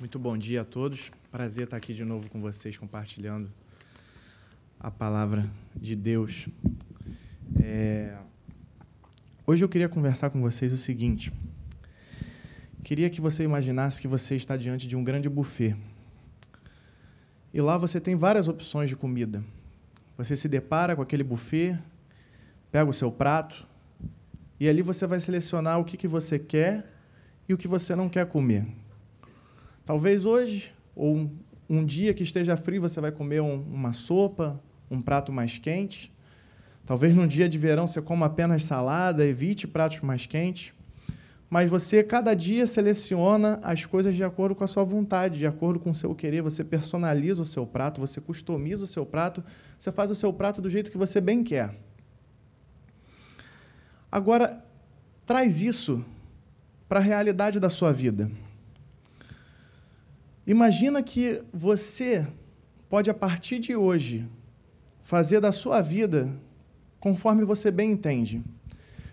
Muito bom dia a todos. Prazer estar aqui de novo com vocês, compartilhando a palavra de Deus. É... Hoje eu queria conversar com vocês o seguinte. Queria que você imaginasse que você está diante de um grande buffet. E lá você tem várias opções de comida. Você se depara com aquele buffet, pega o seu prato, e ali você vai selecionar o que, que você quer e o que você não quer comer. Talvez hoje, ou um, dia que esteja frio, você vai comer um, uma sopa, um prato mais quente. Talvez num dia de verão você coma apenas salada, evite pratos mais quentes. Mas você, cada dia, seleciona as coisas de acordo com a sua vontade, de acordo com o seu querer. Você personaliza o seu prato, você customiza o seu prato, você faz o seu prato do jeito que você bem quer. Agora, traz isso para a realidade da sua vida. Imagina que você pode, a partir de hoje, fazer da sua vida conforme você bem entende.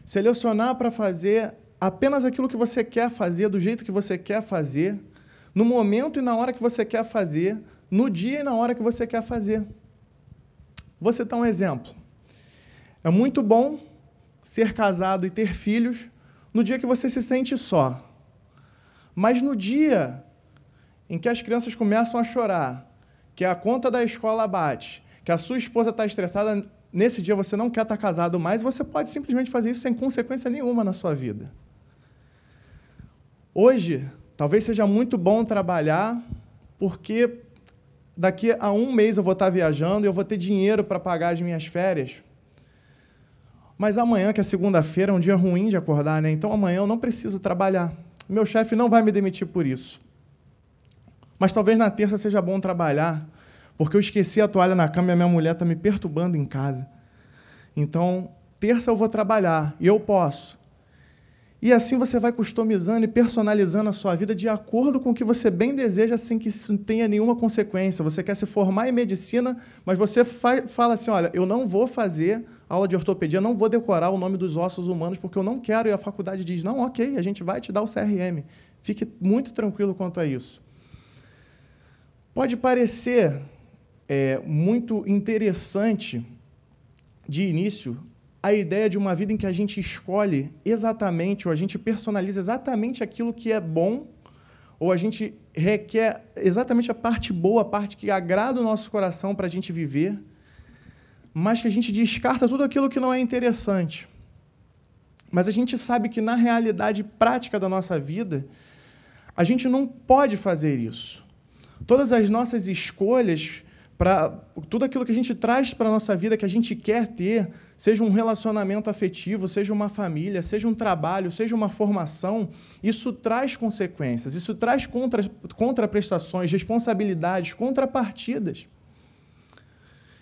Selecionar para fazer apenas aquilo que você quer fazer, do jeito que você quer fazer, no momento e na hora que você quer fazer, no dia e na hora que você quer fazer. Vou citar um exemplo. É muito bom ser casado e ter filhos no dia que você se sente só. Mas no dia em que as crianças começam a chorar, que a conta da escola bate, que a sua esposa está estressada, nesse dia você não quer estar tá casado mais, você pode simplesmente fazer isso sem consequência nenhuma na sua vida. Hoje, talvez seja muito bom trabalhar, porque daqui a um mês eu vou estar viajando e eu vou ter dinheiro para pagar as minhas férias. Mas amanhã, que é segunda-feira, é um dia ruim de acordar, né? Então amanhã eu não preciso trabalhar. Meu chefe não vai me demitir por isso. Mas talvez na terça seja bom trabalhar, porque eu esqueci a toalha na cama e a minha mulher está me perturbando em casa. Então, terça eu vou trabalhar e eu posso. E assim você vai customizando e personalizando a sua vida de acordo com o que você bem deseja, sem que isso tenha nenhuma consequência. Você quer se formar em medicina, mas você fala assim: olha, eu não vou fazer aula de ortopedia, não vou decorar o nome dos ossos humanos, porque eu não quero. E a faculdade diz: não, ok, a gente vai te dar o CRM. Fique muito tranquilo quanto a isso. Pode parecer é, muito interessante de início a ideia de uma vida em que a gente escolhe exatamente, ou a gente personaliza exatamente aquilo que é bom, ou a gente requer exatamente a parte boa, a parte que agrada o nosso coração para a gente viver, mas que a gente descarta tudo aquilo que não é interessante. Mas a gente sabe que na realidade prática da nossa vida, a gente não pode fazer isso. Todas as nossas escolhas para tudo aquilo que a gente traz para a nossa vida, que a gente quer ter, seja um relacionamento afetivo, seja uma família, seja um trabalho, seja uma formação, isso traz consequências, isso traz contra, contraprestações, responsabilidades, contrapartidas.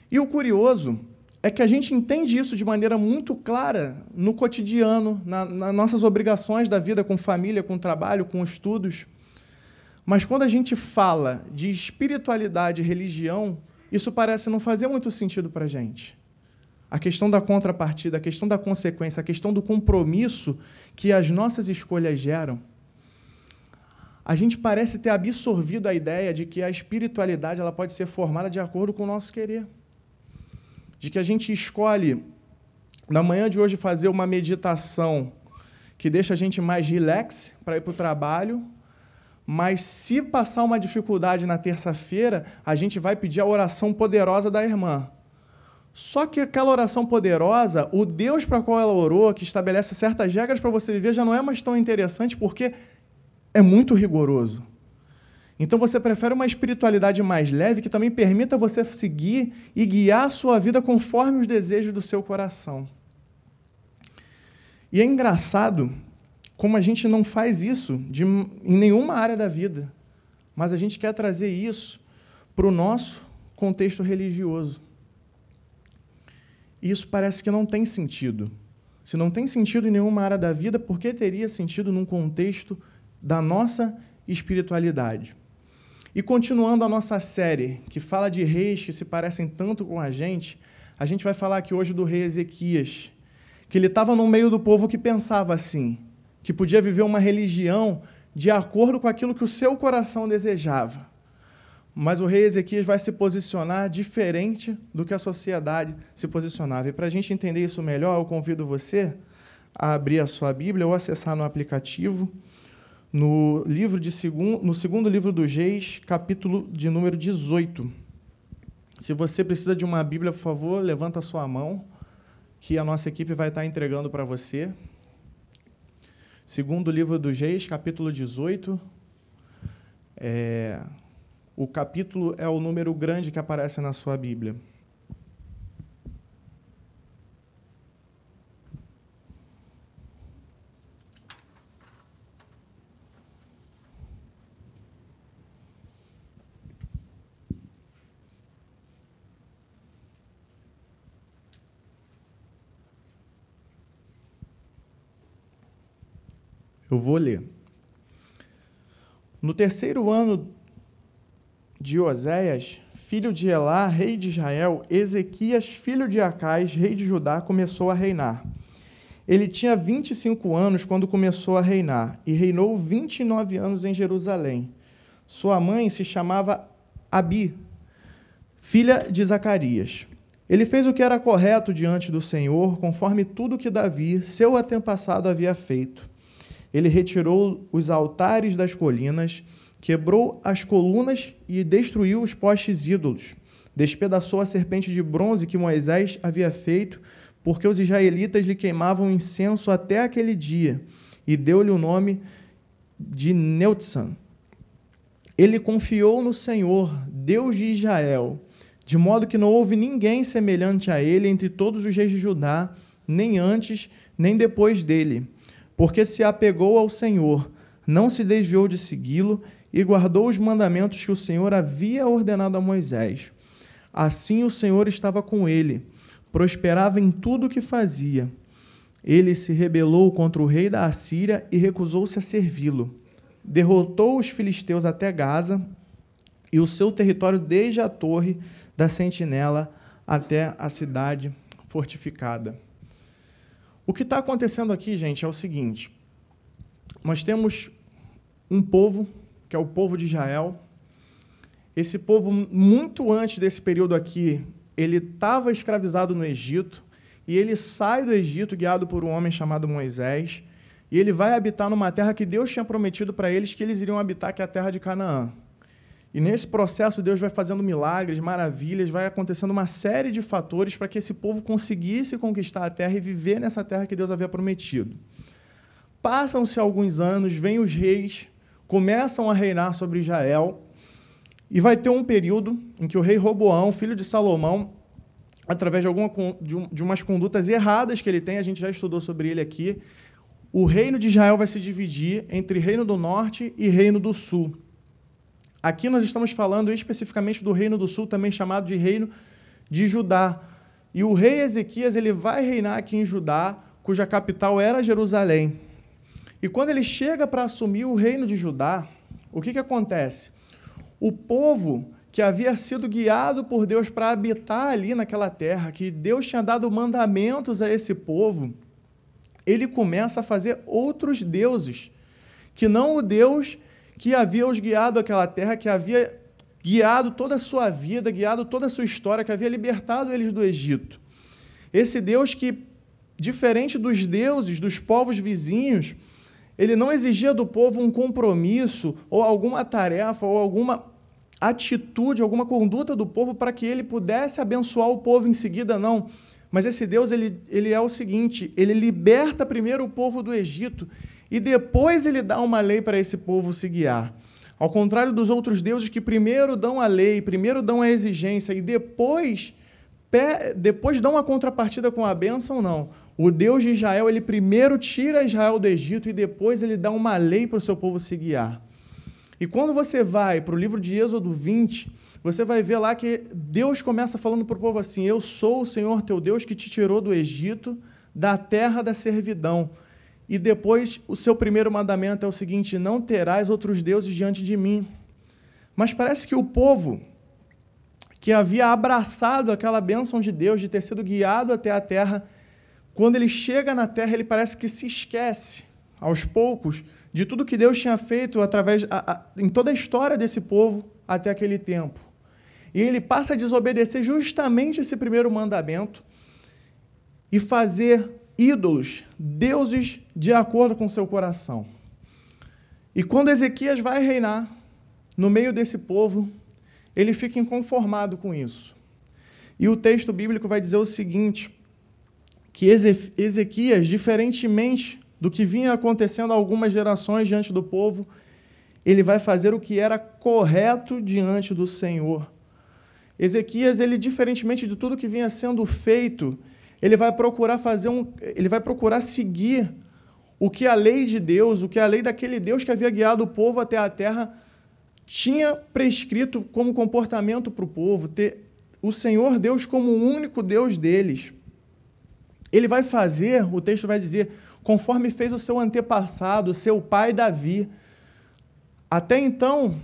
E o curioso é que a gente entende isso de maneira muito clara no cotidiano, na, nas nossas obrigações da vida com família, com trabalho, com estudos. Mas quando a gente fala de espiritualidade e religião, isso parece não fazer muito sentido para a gente. A questão da contrapartida, a questão da consequência, a questão do compromisso que as nossas escolhas geram. A gente parece ter absorvido a ideia de que a espiritualidade ela pode ser formada de acordo com o nosso querer. De que a gente escolhe, na manhã de hoje, fazer uma meditação que deixa a gente mais relax para ir para o trabalho, mas se passar uma dificuldade na terça-feira, a gente vai pedir a oração poderosa da irmã. Só que aquela oração poderosa, o Deus para qual ela orou, que estabelece certas regras para você viver, já não é mais tão interessante porque é muito rigoroso. Então você prefere uma espiritualidade mais leve que também permita você seguir e guiar a sua vida conforme os desejos do seu coração. E é engraçado como a gente não faz isso de, em nenhuma área da vida, mas a gente quer trazer isso para o nosso contexto religioso. E isso parece que não tem sentido. Se não tem sentido em nenhuma área da vida, por que teria sentido num contexto da nossa espiritualidade? E continuando a nossa série, que fala de reis que se parecem tanto com a gente, a gente vai falar aqui hoje do rei Ezequias, que ele estava no meio do povo que pensava assim: que podia viver uma religião de acordo com aquilo que o seu coração desejava. Mas o rei Ezequias vai se posicionar diferente do que a sociedade se posicionava. E para a gente entender isso melhor, eu convido você a abrir a sua Bíblia ou acessar no aplicativo, no, livro de segun, no segundo livro do Reis, capítulo de número 18. Se você precisa de uma Bíblia, por favor, levanta a sua mão, que a nossa equipe vai estar entregando para você. Segundo livro do Reis, capítulo 18. É, o capítulo é o número grande que aparece na sua Bíblia. Eu vou ler. No terceiro ano de Oséias, filho de Elá, rei de Israel, Ezequias, filho de Acais, rei de Judá, começou a reinar. Ele tinha 25 anos quando começou a reinar e reinou 29 anos em Jerusalém. Sua mãe se chamava Abi, filha de Zacarias. Ele fez o que era correto diante do Senhor, conforme tudo que Davi, seu antepassado, havia feito. Ele retirou os altares das colinas, quebrou as colunas e destruiu os postes ídolos. Despedaçou a serpente de bronze que Moisés havia feito, porque os israelitas lhe queimavam incenso até aquele dia, e deu-lhe o nome de Neutsan. Ele confiou no Senhor, Deus de Israel, de modo que não houve ninguém semelhante a ele entre todos os reis de Judá, nem antes, nem depois dele, porque se apegou ao Senhor, não se desviou de segui-lo e guardou os mandamentos que o Senhor havia ordenado a Moisés. Assim o Senhor estava com ele, prosperava em tudo o que fazia. Ele se rebelou contra o rei da Assíria e recusou-se a servi-lo. Derrotou os filisteus até Gaza e o seu território desde a torre da sentinela até a cidade fortificada. O que está acontecendo aqui, gente, é o seguinte: nós temos um povo que é o povo de Israel. Esse povo, muito antes desse período aqui, ele estava escravizado no Egito, e ele sai do Egito guiado por um homem chamado Moisés, e ele vai habitar numa terra que Deus tinha prometido para eles que eles iriam habitar, que é a terra de Canaã. E nesse processo, Deus vai fazendo milagres, maravilhas, vai acontecendo uma série de fatores para que esse povo conseguisse conquistar a terra e viver nessa terra que Deus havia prometido. Passam-se alguns anos, vêm os reis, começam a reinar sobre Israel, e vai ter um período em que o rei Roboão, filho de Salomão, através de, alguma, de, umas condutas erradas que ele tem, a gente já estudou sobre ele aqui, o reino de Israel vai se dividir entre reino do norte e reino do sul. Aqui nós estamos falando especificamente do reino do sul, também chamado de reino de Judá. E o rei Ezequias ele vai reinar aqui em Judá, cuja capital era Jerusalém. E quando ele chega para assumir o reino de Judá, o que, que acontece? O povo que havia sido guiado por Deus para habitar ali naquela terra, que Deus tinha dado mandamentos a esse povo, ele começa a fazer outros deuses, que não o Deus que havia os guiado àquela terra, que havia guiado toda a sua vida, guiado toda a sua história, que havia libertado eles do Egito. Esse Deus que, diferente dos deuses dos povos vizinhos, ele não exigia do povo um compromisso ou alguma tarefa ou alguma atitude, alguma conduta do povo para que ele pudesse abençoar o povo em seguida, não. Mas esse Deus, ele, ele é o seguinte, ele liberta primeiro o povo do Egito e depois ele dá uma lei para esse povo se guiar. Ao contrário dos outros deuses que primeiro dão a lei, primeiro dão a exigência e depois, depois dão a contrapartida com a bênção, não. O Deus de Israel, ele primeiro tira Israel do Egito e depois ele dá uma lei para o seu povo se guiar. E quando você vai para o livro de Êxodo 20, você vai ver lá que Deus começa falando para o povo assim: Eu sou o Senhor teu Deus que te tirou do Egito, da terra da servidão. E depois o seu primeiro mandamento é o seguinte: Não terás outros deuses diante de mim. Mas parece que o povo que havia abraçado aquela bênção de Deus, de ter sido guiado até a terra, quando ele chega na terra, ele parece que se esquece, aos poucos, de tudo que Deus tinha feito através a, a, em toda a história desse povo até aquele tempo. E ele passa a desobedecer justamente esse primeiro mandamento e fazer ídolos, deuses de acordo com seu coração. E quando Ezequias vai reinar no meio desse povo, ele fica inconformado com isso. E o texto bíblico vai dizer o seguinte: que Ezequias, diferentemente do que vinha acontecendo há algumas gerações diante do povo, ele vai fazer o que era correto diante do Senhor. Ezequias, ele diferentemente de tudo que vinha sendo feito, ele vai procurar fazer um, ele vai procurar seguir o que a lei de Deus, o que a lei daquele Deus que havia guiado o povo até a terra tinha prescrito como comportamento para o povo, ter o Senhor Deus como o único Deus deles. Ele vai fazer, o texto vai dizer, conforme fez o seu antepassado, seu pai Davi. Até então,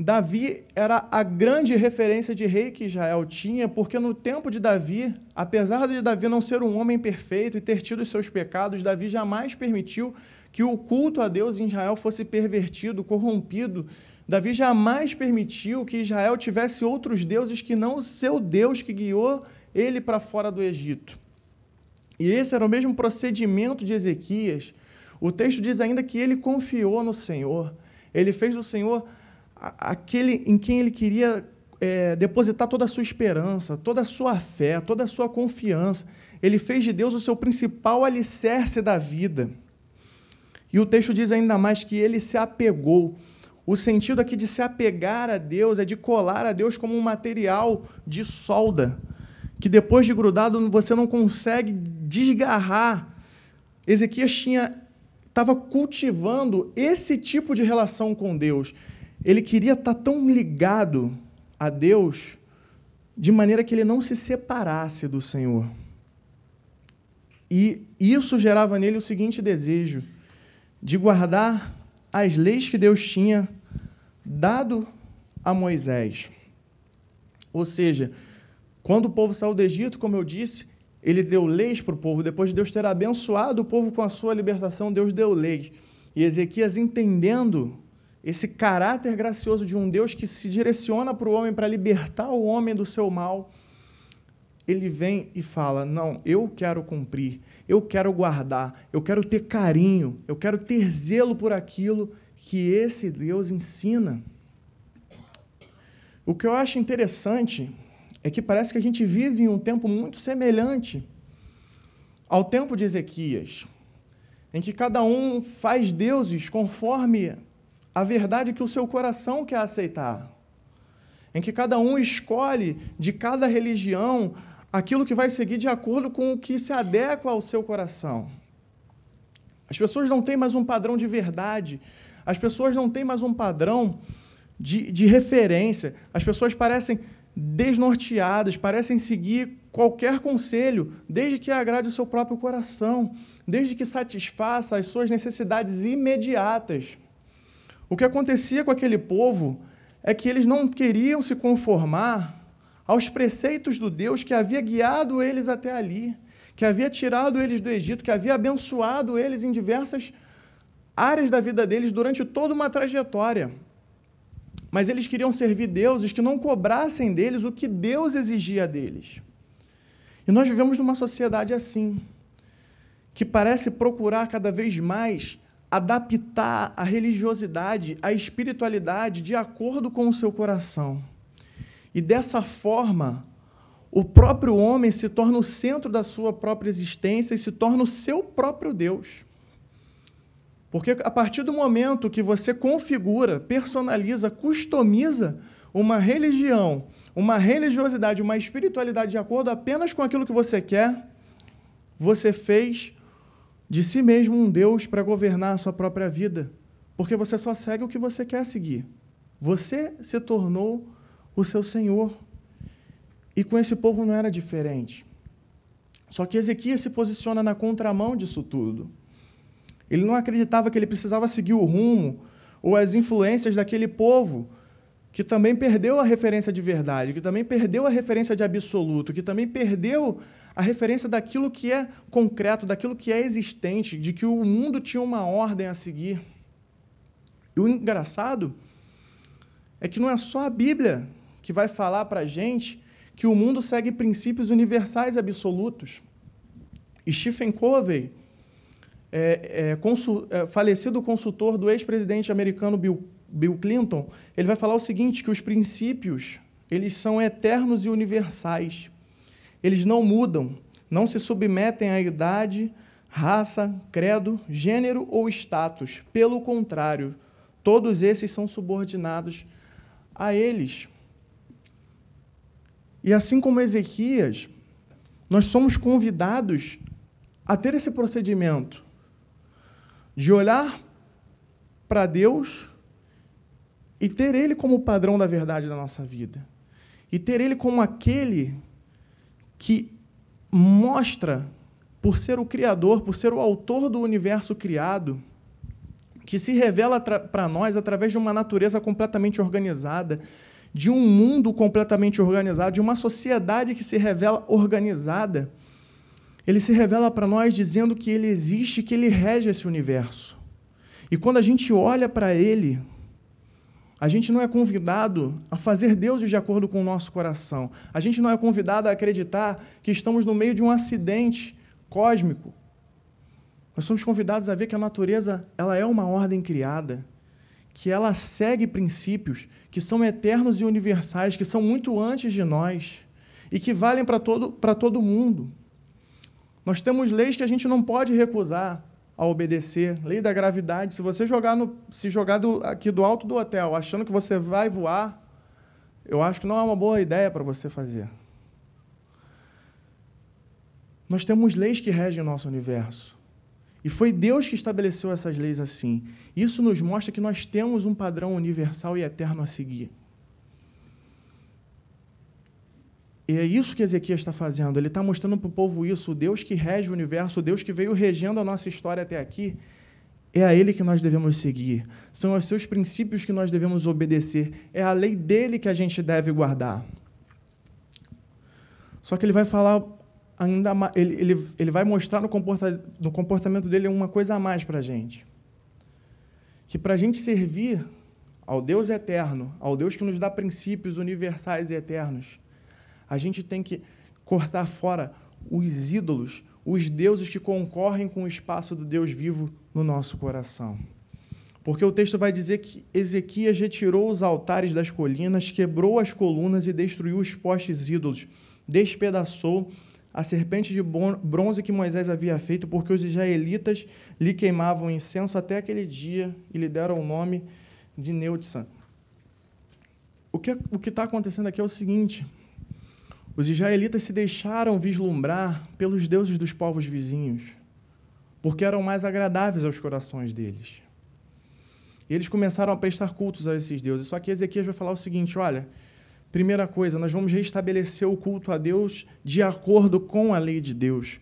Davi era a grande referência de rei que Israel tinha, porque no tempo de Davi, apesar de Davi não ser um homem perfeito e ter tido os seus pecados, Davi jamais permitiu que o culto a Deus em Israel fosse pervertido, corrompido. Davi jamais permitiu que Israel tivesse outros deuses que não o seu Deus que guiou ele para fora do Egito. E esse era o mesmo procedimento de Ezequias. O texto diz ainda que ele confiou no Senhor. Ele fez do Senhor aquele em quem ele queria é, depositar toda a sua esperança, toda a sua fé, toda a sua confiança. Ele fez de Deus o seu principal alicerce da vida. E o texto diz ainda mais que ele se apegou. O sentido aqui de se apegar a Deus é de colar a Deus como um material de solda, que depois de grudado você não consegue desgarrar. Ezequias tinha estava cultivando esse tipo de relação com Deus ele queria estar tão ligado a Deus de maneira que ele não se separasse do Senhor. E isso gerava nele o seguinte desejo: de guardar as leis que Deus tinha dado a Moisés. Ou seja, quando o povo saiu do Egito, como eu disse, ele deu leis para o povo. Depois de Deus ter abençoado o povo com a sua libertação, Deus deu leis. E Ezequias, entendendo esse caráter gracioso de um Deus que se direciona para o homem para libertar o homem do seu mal, ele vem e fala: Não, eu quero cumprir, eu quero guardar, eu quero ter carinho, eu quero ter zelo por aquilo que esse Deus ensina. O que eu acho interessante é que parece que a gente vive em um tempo muito semelhante ao tempo de Ezequias, em que cada um faz deuses conforme a verdade que o seu coração quer aceitar, em que cada um escolhe de cada religião aquilo que vai seguir de acordo com o que se adequa ao seu coração. As pessoas não têm mais um padrão de verdade, as pessoas não têm mais um padrão de, de referência, as pessoas parecem desnorteadas, parecem seguir qualquer conselho, desde que agrade o seu próprio coração, desde que satisfaça as suas necessidades imediatas. O que acontecia com aquele povo é que eles não queriam se conformar aos preceitos do Deus que havia guiado eles até ali, que havia tirado eles do Egito, que havia abençoado eles em diversas áreas da vida deles durante toda uma trajetória. Mas eles queriam servir deuses que não cobrassem deles o que Deus exigia deles. E nós vivemos numa sociedade assim, que parece procurar cada vez mais adaptar a religiosidade, a espiritualidade de acordo com o seu coração. E dessa forma, o próprio homem se torna o centro da sua própria existência e se torna o seu próprio Deus. Porque a partir do momento que você configura, personaliza, customiza uma religião, uma religiosidade, uma espiritualidade de acordo apenas com aquilo que você quer, você fez de si mesmo um Deus para governar a sua própria vida, porque você só segue o que você quer seguir. Você se tornou o seu Senhor. E com esse povo não era diferente. Só que Ezequias se posiciona na contramão disso tudo. Ele não acreditava que ele precisava seguir o rumo ou as influências daquele povo que também perdeu a referência de verdade, que também perdeu a referência de absoluto, que também perdeu a referência daquilo que é concreto, daquilo que é existente, de que o mundo tinha uma ordem a seguir. E o engraçado é que não é só a Bíblia que vai falar para a gente que o mundo segue princípios universais absolutos. Stephen Covey, é, é, consul, é, falecido consultor do ex-presidente americano Bill, Bill Clinton, ele vai falar o seguinte, que os princípios eles são eternos e universais. Eles não mudam, não se submetem à idade, raça, credo, gênero ou status. Pelo contrário, todos esses são subordinados a eles. E assim como Ezequias, nós somos convidados a ter esse procedimento de olhar para Deus e ter Ele como padrão da verdade da nossa vida. E ter Ele como aquele que mostra, por ser o Criador, por ser o autor do universo criado, que se revela para nós através de uma natureza completamente organizada, de um mundo completamente organizado, de uma sociedade que se revela organizada. Ele se revela para nós dizendo que ele existe, que ele rege esse universo. E quando a gente olha para ele, a gente não é convidado a fazer deuses de acordo com o nosso coração. A gente não é convidado a acreditar que estamos no meio de um acidente cósmico, nós somos convidados a ver que a natureza ela é uma ordem criada, que ela segue princípios que são eternos e universais, que são muito antes de nós e que valem para todo, todo mundo. Nós temos leis que a gente não pode recusar a obedecer. Lei da gravidade. Se você jogar no, se jogar do, aqui do alto do hotel achando que você vai voar, eu acho que não é uma boa ideia para você fazer. Nós temos leis que regem o nosso universo. E foi Deus que estabeleceu essas leis assim. Isso nos mostra que nós temos um padrão universal e eterno a seguir. E é isso que Ezequias está fazendo. Ele está mostrando para o povo isso. O Deus que rege o universo, o Deus que veio regendo a nossa história até aqui, é a Ele que nós devemos seguir. São os seus princípios que nós devemos obedecer. É a lei dele que a gente deve guardar. Só que ele vai falar ainda mais, ele, ele, ele vai mostrar no, comporta, no comportamento dele uma coisa a mais para a gente. Que para a gente servir ao Deus eterno, ao Deus que nos dá princípios universais e eternos, a gente tem que cortar fora os ídolos, os deuses que concorrem com o espaço do Deus vivo no nosso coração. Porque o texto vai dizer que Ezequias retirou os altares das colinas, quebrou as colunas e destruiu os postes ídolos, despedaçou a serpente de bronze que Moisés havia feito, porque os israelitas lhe queimavam incenso até aquele dia e lhe deram o nome de Neutsan. O que o está acontecendo aqui é o seguinte: os israelitas se deixaram vislumbrar pelos deuses dos povos vizinhos, porque eram mais agradáveis aos corações deles. E eles começaram a prestar cultos a esses deuses. Só que Ezequias vai falar o seguinte: olha Primeira coisa, nós vamos restabelecer o culto a Deus de acordo com a lei de Deus.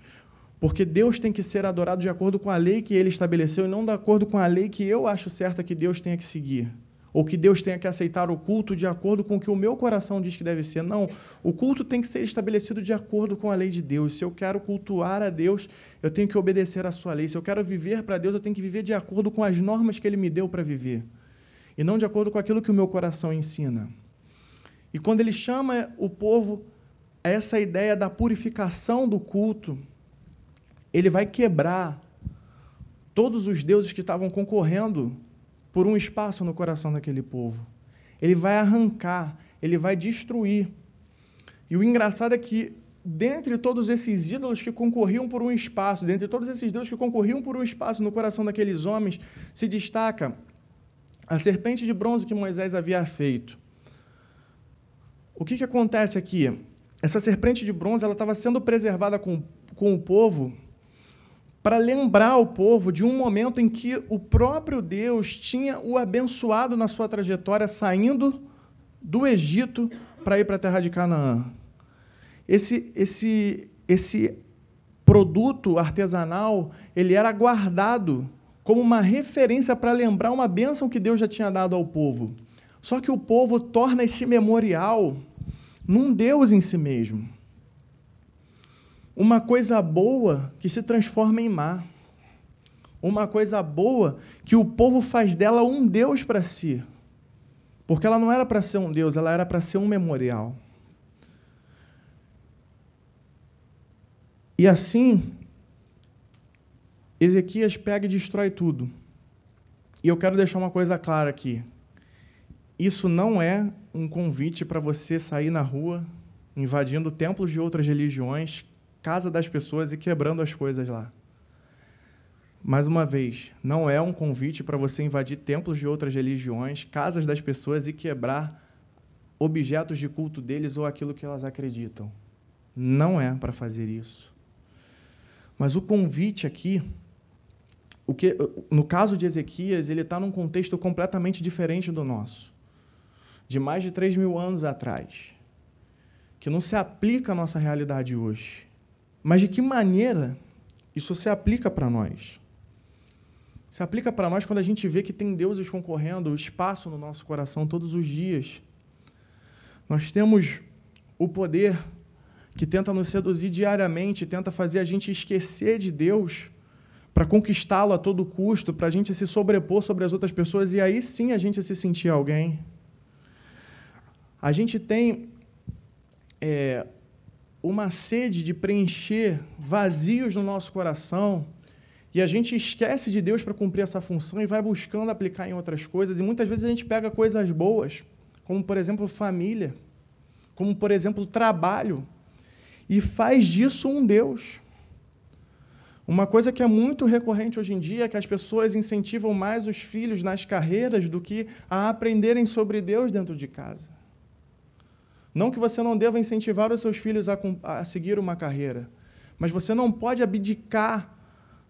Porque Deus tem que ser adorado de acordo com a lei que ele estabeleceu e não de acordo com a lei que eu acho certa que Deus tenha que seguir. Ou que Deus tenha que aceitar o culto de acordo com o que o meu coração diz que deve ser. Não, o culto tem que ser estabelecido de acordo com a lei de Deus. Se eu quero cultuar a Deus, eu tenho que obedecer à sua lei. Se eu quero viver para Deus, eu tenho que viver de acordo com as normas que ele me deu para viver. E não de acordo com aquilo que o meu coração ensina. E quando ele chama o povo a essa ideia da purificação do culto, ele vai quebrar todos os deuses que estavam concorrendo por um espaço no coração daquele povo. Ele vai arrancar, ele vai destruir. E o engraçado é que, dentre todos esses ídolos que concorriam por um espaço, dentre todos esses deuses que concorriam por um espaço no coração daqueles homens, se destaca a serpente de bronze que Moisés havia feito. O que, que acontece aqui? Essa serpente de bronze ela estava sendo preservada com, com o povo para lembrar o povo de um momento em que o próprio Deus tinha o abençoado na sua trajetória saindo do Egito para ir para a terra de Canaã. Esse, esse, esse produto artesanal ele era guardado como uma referência para lembrar uma bênção que Deus já tinha dado ao povo. Só que o povo torna esse memorial num Deus em si mesmo. Uma coisa boa que se transforma em má. uma coisa boa que o povo faz dela um Deus para si. Porque ela não era para ser um Deus, ela era para ser um memorial. E assim, Ezequias pega e destrói tudo. E eu quero deixar uma coisa clara aqui. Isso não é um convite para você sair na rua invadindo templos de outras religiões, casa das pessoas e quebrando as coisas lá. Mais uma vez, não é um convite para você invadir templos de outras religiões, casas das pessoas e quebrar objetos de culto deles ou aquilo que elas acreditam. Não é para fazer isso. Mas o convite aqui, o que, no caso de Ezequias, ele está num contexto completamente diferente do nosso, de mais de 3 mil anos atrás, que não se aplica à nossa realidade hoje. Mas de que maneira isso se aplica para nós? Se aplica para nós quando a gente vê que tem deuses concorrendo espaço no nosso coração todos os dias. Nós temos o poder que tenta nos seduzir diariamente, tenta fazer a gente esquecer de Deus para conquistá-lo a todo custo, para a gente se sobrepor sobre as outras pessoas e aí sim a gente se sentir alguém. A gente tem é, uma sede de preencher vazios no nosso coração e a gente esquece de Deus para cumprir essa função e vai buscando aplicar em outras coisas. E muitas vezes a gente pega coisas boas, como por exemplo família, como por exemplo trabalho, e faz disso um Deus. Uma coisa que é muito recorrente hoje em dia é que as pessoas incentivam mais os filhos nas carreiras do que a aprenderem sobre Deus dentro de casa. Não que você não deva incentivar os seus filhos a, a seguir uma carreira, mas você não pode abdicar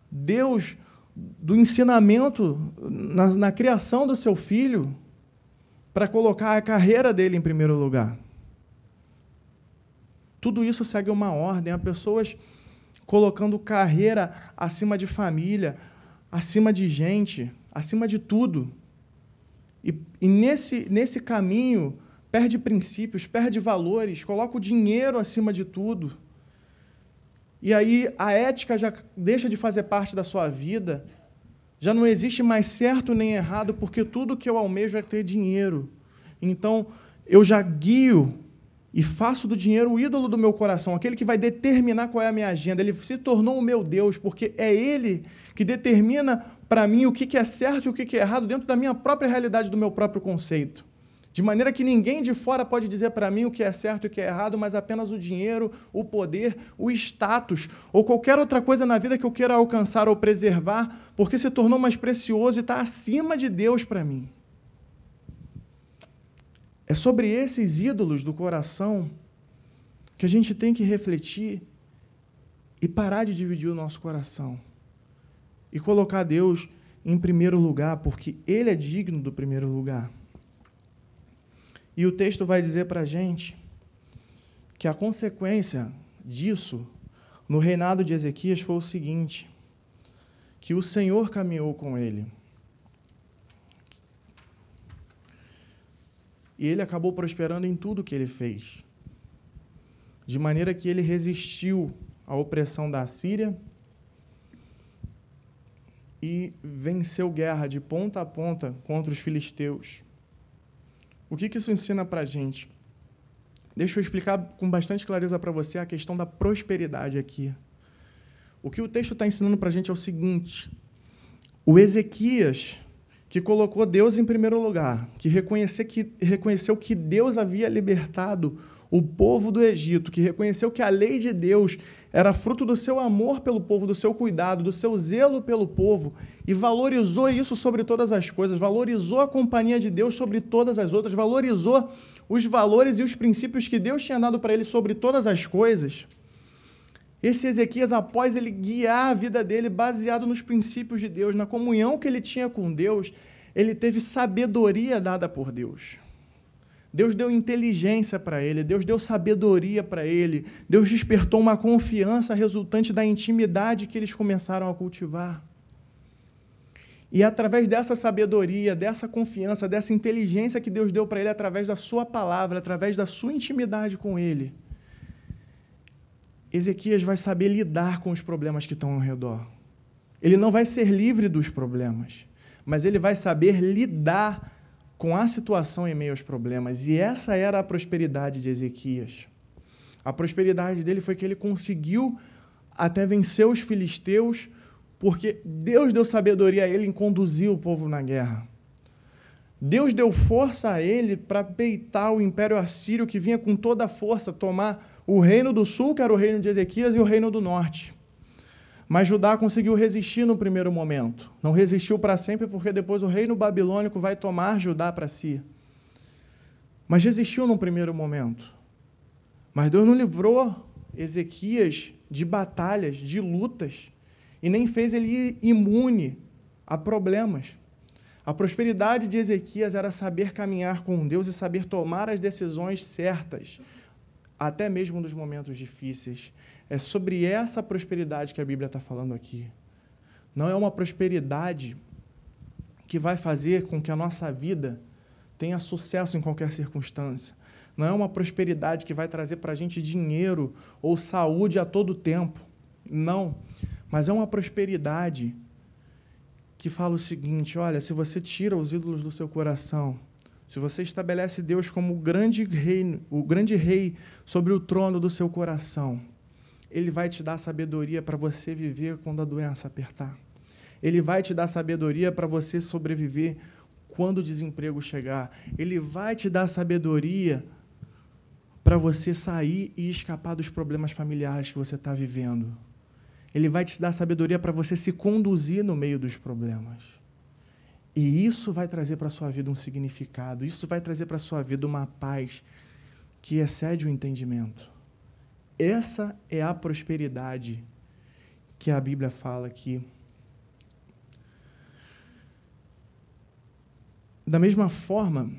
Deus, do ensinamento na, na criação do seu filho, para colocar a carreira dele em primeiro lugar. Tudo isso segue uma ordem. Há pessoas colocando carreira acima de família, acima de gente, acima de tudo. E, e, nesse, nesse caminho, perde princípios, perde valores, coloca o dinheiro acima de tudo. E aí a ética já deixa de fazer parte da sua vida. Já não existe mais certo nem errado, porque tudo que eu almejo é ter dinheiro. Então, eu já guio e faço do dinheiro o ídolo do meu coração, aquele que vai determinar qual é a minha agenda. Ele se tornou o meu Deus, porque é ele que determina para mim o que é certo e o que é errado dentro da minha própria realidade, do meu próprio conceito. De maneira que ninguém de fora pode dizer para mim o que é certo e o que é errado, mas apenas o dinheiro, o poder, o status ou qualquer outra coisa na vida que eu queira alcançar ou preservar, porque se tornou mais precioso e está acima de Deus para mim. É sobre esses ídolos do coração que a gente tem que refletir e parar de dividir o nosso coração e colocar Deus em primeiro lugar, porque Ele é digno do primeiro lugar. E o texto vai dizer para a gente que a consequência disso no reinado de Ezequias foi o seguinte: que o Senhor caminhou com ele. E ele acabou prosperando em tudo que ele fez. De maneira que ele resistiu à opressão da Síria e venceu guerra de ponta a ponta contra os filisteus. O que, que isso ensina para a gente? Deixa eu explicar com bastante clareza para você a questão da prosperidade aqui. O que o texto está ensinando para a gente é o seguinte: o Ezequias, que colocou Deus em primeiro lugar, que, que reconheceu que Deus havia libertado o povo do Egito, que reconheceu que a lei de Deus era fruto do seu amor pelo povo, do seu cuidado, do seu zelo pelo povo, e valorizou isso sobre todas as coisas, valorizou a companhia de Deus sobre todas as outras, valorizou os valores e os princípios que Deus tinha dado para ele sobre todas as coisas. Esse Ezequias, após ele guiar a vida dele baseado nos princípios de Deus, na comunhão que ele tinha com Deus, ele teve sabedoria dada por Deus. Deus deu inteligência para ele, Deus deu sabedoria para ele, Deus despertou uma confiança resultante da intimidade que eles começaram a cultivar. E através dessa sabedoria, dessa confiança, dessa inteligência que Deus deu para ele, através da sua palavra, através da sua intimidade com ele, Ezequias vai saber lidar com os problemas que estão ao redor. Ele não vai ser livre dos problemas, mas ele vai saber lidar com a situação em meio aos problemas. E essa era a prosperidade de Ezequias. A prosperidade dele foi que ele conseguiu até vencer os filisteus, porque Deus deu sabedoria a ele em conduzir o povo na guerra. Deus deu força a ele para peitar o império assírio que vinha com toda a força tomar o reino do sul, que era o reino de Ezequias, e o reino do norte. Mas Judá conseguiu resistir no primeiro momento. Não resistiu para sempre, porque depois o reino babilônico vai tomar Judá para si. Mas resistiu no primeiro momento. Mas Deus não livrou Ezequias de batalhas, de lutas, e nem fez ele imune a problemas. A prosperidade de Ezequias era saber caminhar com Deus e saber tomar as decisões certas, até mesmo nos momentos difíceis. É sobre essa prosperidade que a Bíblia está falando aqui. Não é uma prosperidade que vai fazer com que a nossa vida tenha sucesso em qualquer circunstância. Não é uma prosperidade que vai trazer para a gente dinheiro ou saúde a todo tempo. Não. Mas é uma prosperidade que fala o seguinte: olha, se você tira os ídolos do seu coração, se você estabelece Deus como o grande rei, o grande rei sobre o trono do seu coração, ele vai te dar sabedoria para você viver quando a doença apertar. Ele vai te dar sabedoria para você sobreviver quando o desemprego chegar. Ele vai te dar sabedoria para você sair e escapar dos problemas familiares que você está vivendo. Ele vai te dar sabedoria para você se conduzir no meio dos problemas. E isso vai trazer para a sua vida um significado, isso vai trazer para a sua vida uma paz que excede o entendimento. Essa é a prosperidade que a Bíblia fala aqui. Da mesma forma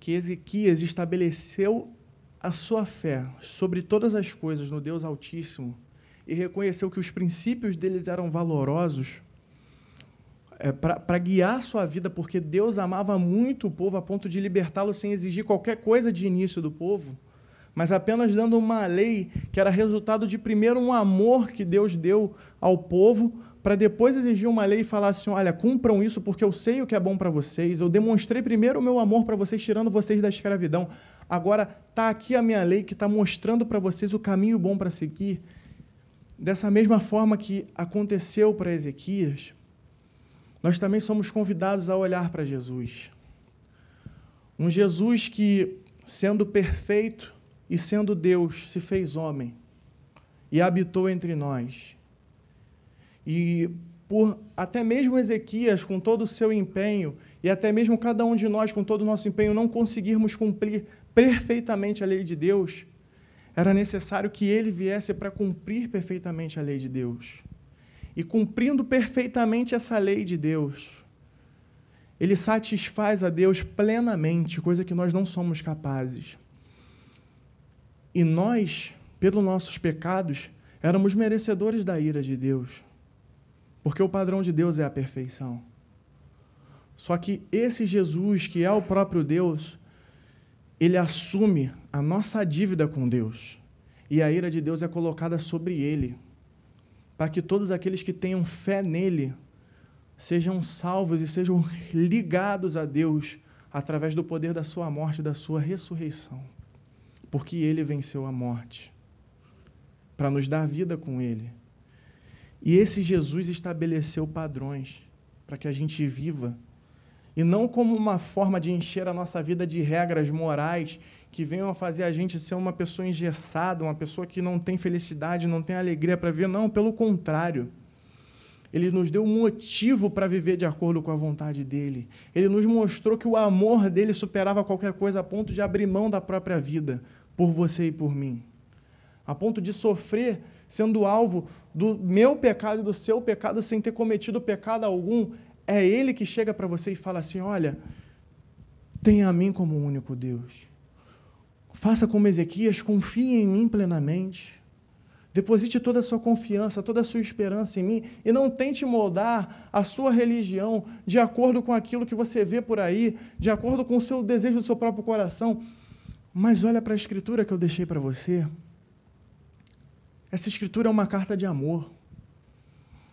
que Ezequias estabeleceu a sua fé sobre todas as coisas no Deus Altíssimo e reconheceu que os princípios deles eram valorosos é, para guiar sua vida, porque Deus amava muito o povo a ponto de libertá-lo sem exigir qualquer coisa de início do povo mas apenas dando uma lei que era resultado de primeiro um amor que Deus deu ao povo, para depois exigir uma lei e falar assim: olha, cumpram isso porque eu sei o que é bom para vocês. Eu demonstrei primeiro o meu amor para vocês, tirando vocês da escravidão. Agora está aqui a minha lei que está mostrando para vocês o caminho bom para seguir. Dessa mesma forma que aconteceu para Ezequias, nós também somos convidados a olhar para Jesus. Um Jesus que, sendo perfeito, e sendo Deus, se fez homem e habitou entre nós. E por até mesmo Ezequias, com todo o seu empenho, e até mesmo cada um de nós, com todo o nosso empenho, não conseguirmos cumprir perfeitamente a lei de Deus, era necessário que ele viesse para cumprir perfeitamente a lei de Deus. E cumprindo perfeitamente essa lei de Deus, ele satisfaz a Deus plenamente, coisa que nós não somos capazes. E nós, pelos nossos pecados, éramos merecedores da ira de Deus. Porque o padrão de Deus é a perfeição. Só que esse Jesus, que é o próprio Deus, ele assume a nossa dívida com Deus. E a ira de Deus é colocada sobre ele, para que todos aqueles que tenham fé nele sejam salvos e sejam ligados a Deus através do poder da sua morte e da sua ressurreição porque ele venceu a morte, para nos dar vida com ele. E esse Jesus estabeleceu padrões para que a gente viva, e não como uma forma de encher a nossa vida de regras morais que venham a fazer a gente ser uma pessoa engessada, uma pessoa que não tem felicidade, não tem alegria para viver. Não, pelo contrário. Ele nos deu motivo para viver de acordo com a vontade dele. Ele nos mostrou que o amor dele superava qualquer coisa a ponto de abrir mão da própria vida por você e por mim, a ponto de sofrer sendo alvo do meu pecado e do seu pecado sem ter cometido pecado algum. É Ele que chega para você e fala assim: Olha, tenha a mim como único Deus. Faça como Ezequias, confie em mim plenamente. Deposite toda a sua confiança, toda a sua esperança em mim e não tente moldar a sua religião de acordo com aquilo que você vê por aí, de acordo com o seu desejo do seu próprio coração. Mas olha para a escritura que eu deixei para você. Essa escritura é uma carta de amor.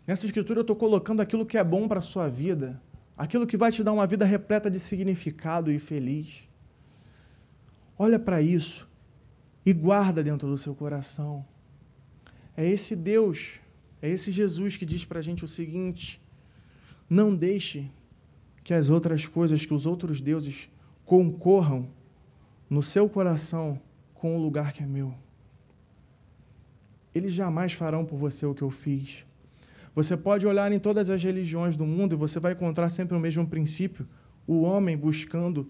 Nessa escritura eu estou colocando aquilo que é bom para a sua vida, aquilo que vai te dar uma vida repleta de significado e feliz. Olha para isso e guarda dentro do seu coração. É esse Deus, é esse Jesus que diz para a gente o seguinte: não deixe que as outras coisas, que os outros deuses concorram no seu coração com o lugar que é meu. Eles jamais farão por você o que eu fiz. Você pode olhar em todas as religiões do mundo e você vai encontrar sempre o mesmo princípio: o homem buscando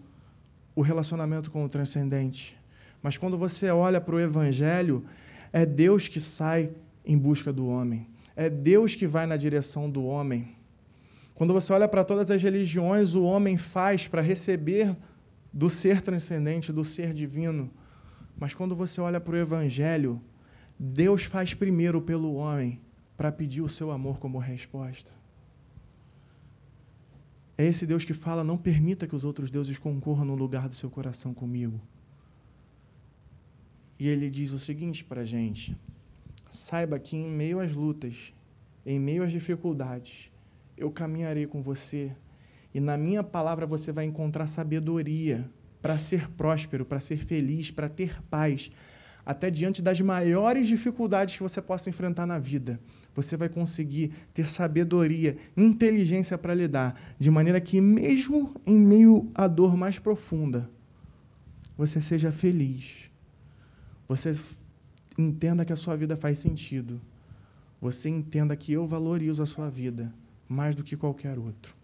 o relacionamento com o transcendente. Mas quando você olha para o Evangelho, é Deus que sai em busca do homem. É Deus que vai na direção do homem. Quando você olha para todas as religiões, o homem faz para receber do ser transcendente, do ser divino. Mas quando você olha para o Evangelho, Deus faz primeiro pelo homem para pedir o seu amor como resposta. É esse Deus que fala: não permita que os outros deuses concorram no lugar do seu coração comigo. E ele diz o seguinte para a gente: saiba que em meio às lutas, em meio às dificuldades, eu caminharei com você e na minha palavra você vai encontrar sabedoria para ser próspero, para ser feliz, para ter paz. Até diante das maiores dificuldades que você possa enfrentar na vida, você vai conseguir ter sabedoria, inteligência para lidar, de maneira que, mesmo em meio à dor mais profunda, você seja feliz você entenda que a sua vida faz sentido. Você entenda que eu valorizo a sua vida mais do que qualquer outro.